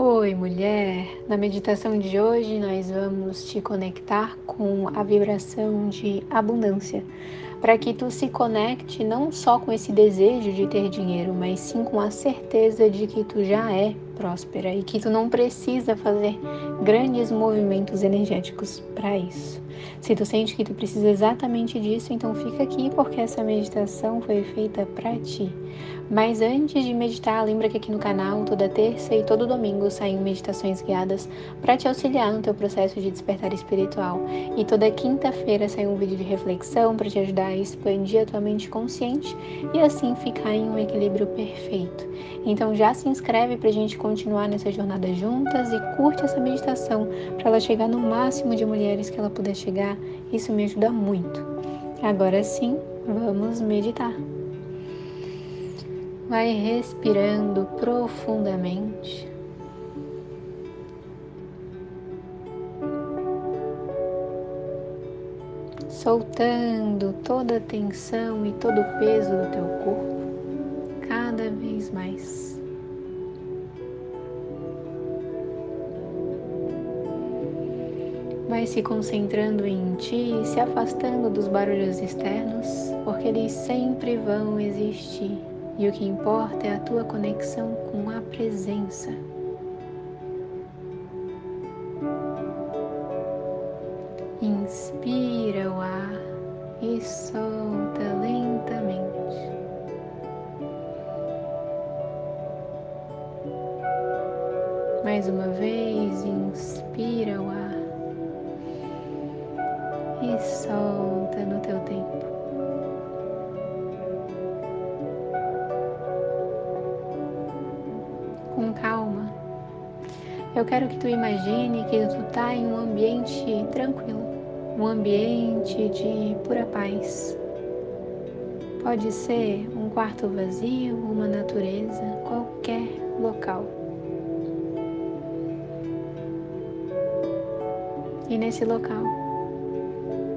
Oi, mulher! Na meditação de hoje, nós vamos te conectar com a vibração de abundância, para que tu se conecte não só com esse desejo de ter dinheiro, mas sim com a certeza de que tu já é próspera e que tu não precisa fazer grandes movimentos energéticos para isso. Se tu sente que tu precisa exatamente disso, então fica aqui porque essa meditação foi feita para ti. Mas antes de meditar, lembra que aqui no canal, toda terça e todo domingo saem meditações guiadas para te auxiliar no teu processo de despertar espiritual. E toda quinta-feira sai um vídeo de reflexão para te ajudar expandir a tua mente consciente e assim ficar em um equilíbrio perfeito. Então já se inscreve para a gente continuar nessa jornada juntas e curte essa meditação para ela chegar no máximo de mulheres que ela puder chegar. Isso me ajuda muito. Agora sim, vamos meditar. Vai respirando profundamente. Soltando toda a tensão e todo o peso do teu corpo cada vez mais. Vai se concentrando em ti e se afastando dos barulhos externos, porque eles sempre vão existir e o que importa é a tua conexão com a presença. Mais uma vez, inspira o ar e solta no teu tempo. com calma. Eu quero que tu imagine que tu tá em um ambiente tranquilo, um ambiente de pura paz. Pode ser um quarto vazio, uma natureza, qualquer local. E nesse local,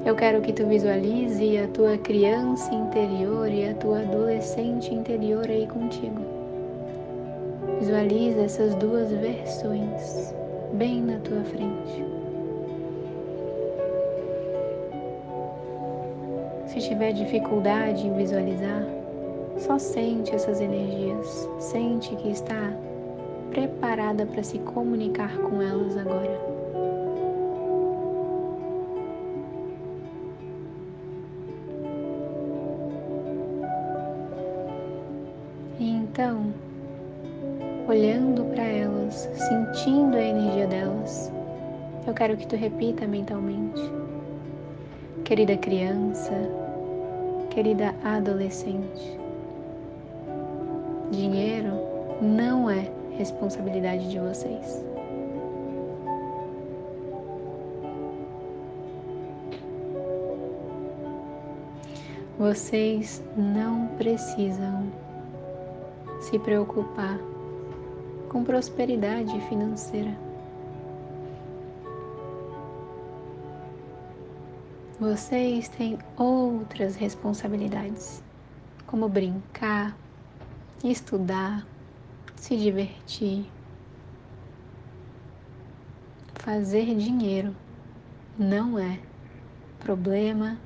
eu quero que tu visualize a tua criança interior e a tua adolescente interior aí contigo. Visualiza essas duas versões bem na tua frente. Se tiver dificuldade em visualizar, só sente essas energias, sente que está preparada para se comunicar com elas agora. Então, olhando para elas, sentindo a energia delas. Eu quero que tu repita mentalmente. Querida criança, querida adolescente, dinheiro não é responsabilidade de vocês. Vocês não precisam se preocupar com prosperidade financeira. Vocês têm outras responsabilidades, como brincar, estudar, se divertir, fazer dinheiro não é problema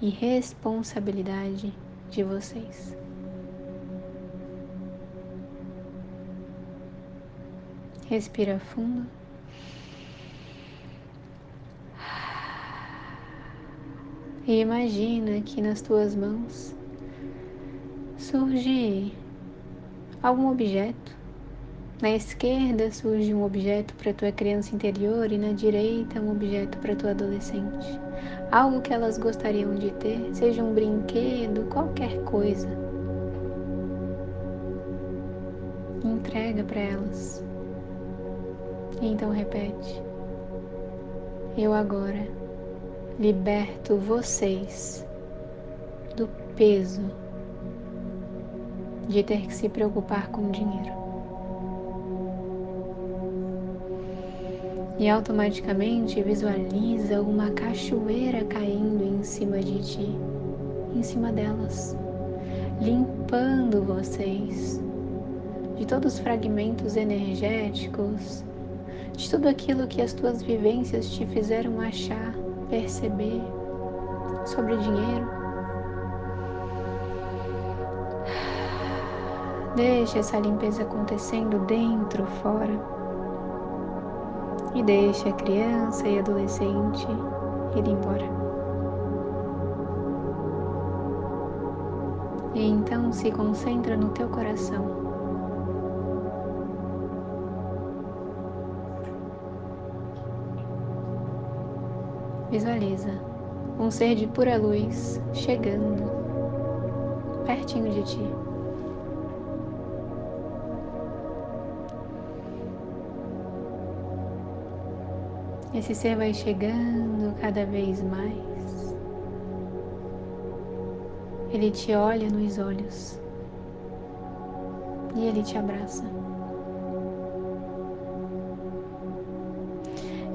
e responsabilidade de vocês. Respira fundo. E imagina que nas tuas mãos surge algum objeto. Na esquerda surge um objeto para tua criança interior e na direita um objeto para tua adolescente. Algo que elas gostariam de ter, seja um brinquedo, qualquer coisa. Entrega para elas. Então repete. Eu agora liberto vocês do peso de ter que se preocupar com dinheiro. E automaticamente visualiza uma cachoeira caindo em cima de ti, em cima delas, limpando vocês de todos os fragmentos energéticos, de tudo aquilo que as tuas vivências te fizeram achar, perceber sobre dinheiro. Deixa essa limpeza acontecendo dentro, fora. E deixa a criança e adolescente ir embora. E então se concentra no teu coração. Visualiza um ser de pura luz chegando pertinho de ti. Esse ser vai chegando cada vez mais. Ele te olha nos olhos e ele te abraça.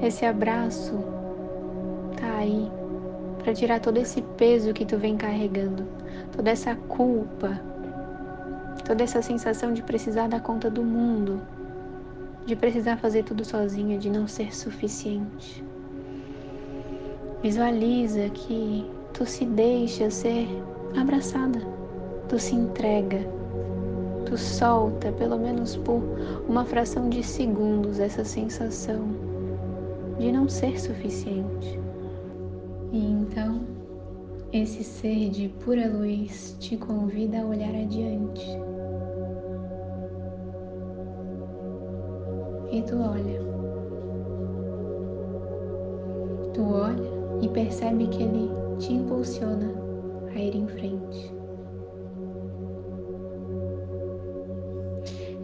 Esse abraço tá aí para tirar todo esse peso que tu vem carregando, toda essa culpa, toda essa sensação de precisar dar conta do mundo, de precisar fazer tudo sozinha, de não ser suficiente. Visualiza que tu se deixa ser abraçada, tu se entrega, tu solta, pelo menos por uma fração de segundos, essa sensação de não ser suficiente. E então, esse ser de pura luz te convida a olhar adiante. E tu olha. Tu olha e percebe que ele te impulsiona a ir em frente.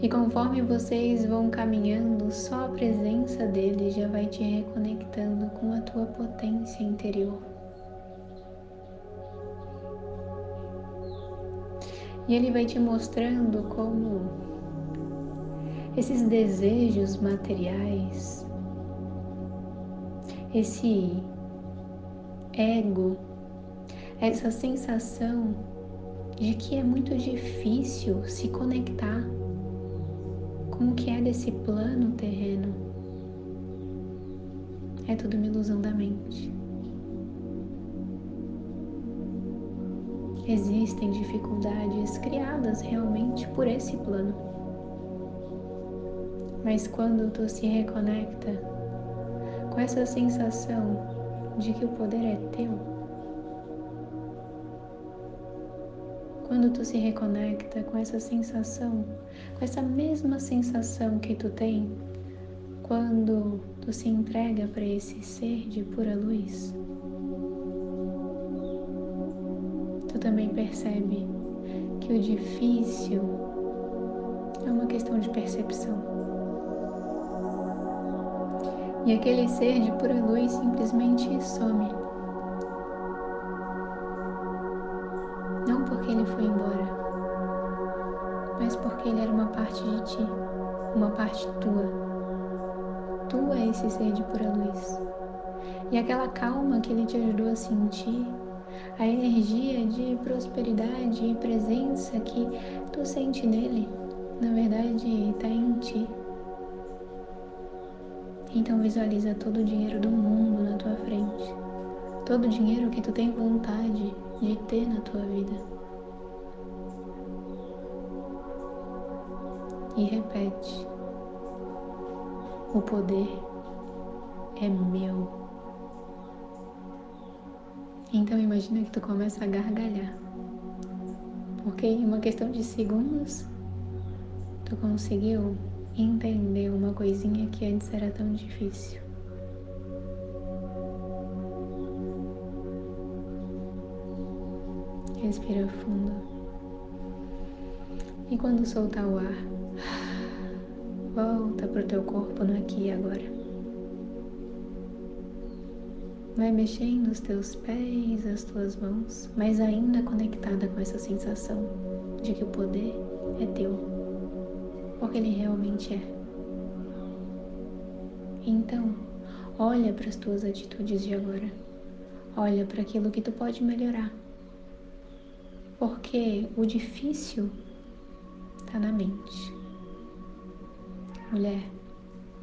E conforme vocês vão caminhando, só a presença dele já vai te reconectando com a tua potência interior. E ele vai te mostrando como esses desejos materiais, esse ego essa sensação de que é muito difícil se conectar com o que é desse plano terreno. É tudo uma ilusão da mente. Existem dificuldades criadas realmente por esse plano. Mas quando tu se reconecta com essa sensação de que o poder é teu, Quando tu se reconecta com essa sensação, com essa mesma sensação que tu tem quando tu se entrega para esse ser de pura luz, tu também percebe que o difícil é uma questão de percepção. E aquele ser de pura luz simplesmente some. Porque ele foi embora, mas porque ele era uma parte de ti, uma parte tua. Tu é esse ser de pura luz. E aquela calma que ele te ajudou a sentir, a energia de prosperidade e presença que tu sente nele, na verdade está em ti. Então visualiza todo o dinheiro do mundo na tua frente. Todo o dinheiro que tu tem vontade de ter na tua vida. E repete: O poder é meu. Então imagina que tu começa a gargalhar. Porque em uma questão de segundos tu conseguiu entender uma coisinha que antes era tão difícil. Respira fundo. E quando soltar o ar, Volta para o teu corpo no aqui e agora. Vai mexendo os teus pés, as tuas mãos, mas ainda conectada com essa sensação de que o poder é teu, porque ele realmente é. Então, olha para as tuas atitudes de agora. Olha para aquilo que tu pode melhorar. Porque o difícil está na mente mulher,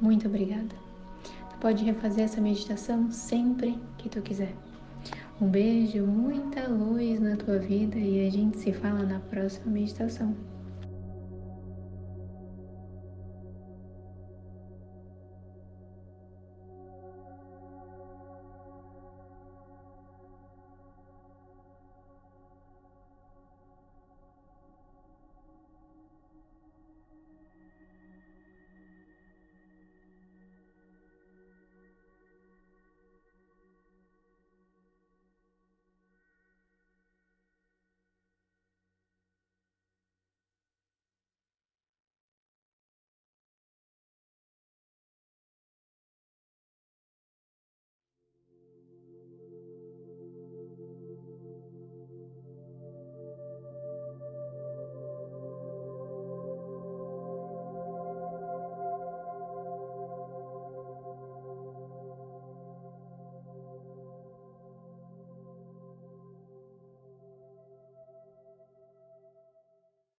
muito obrigada. Tu pode refazer essa meditação sempre que tu quiser. Um beijo, muita luz na tua vida e a gente se fala na próxima meditação.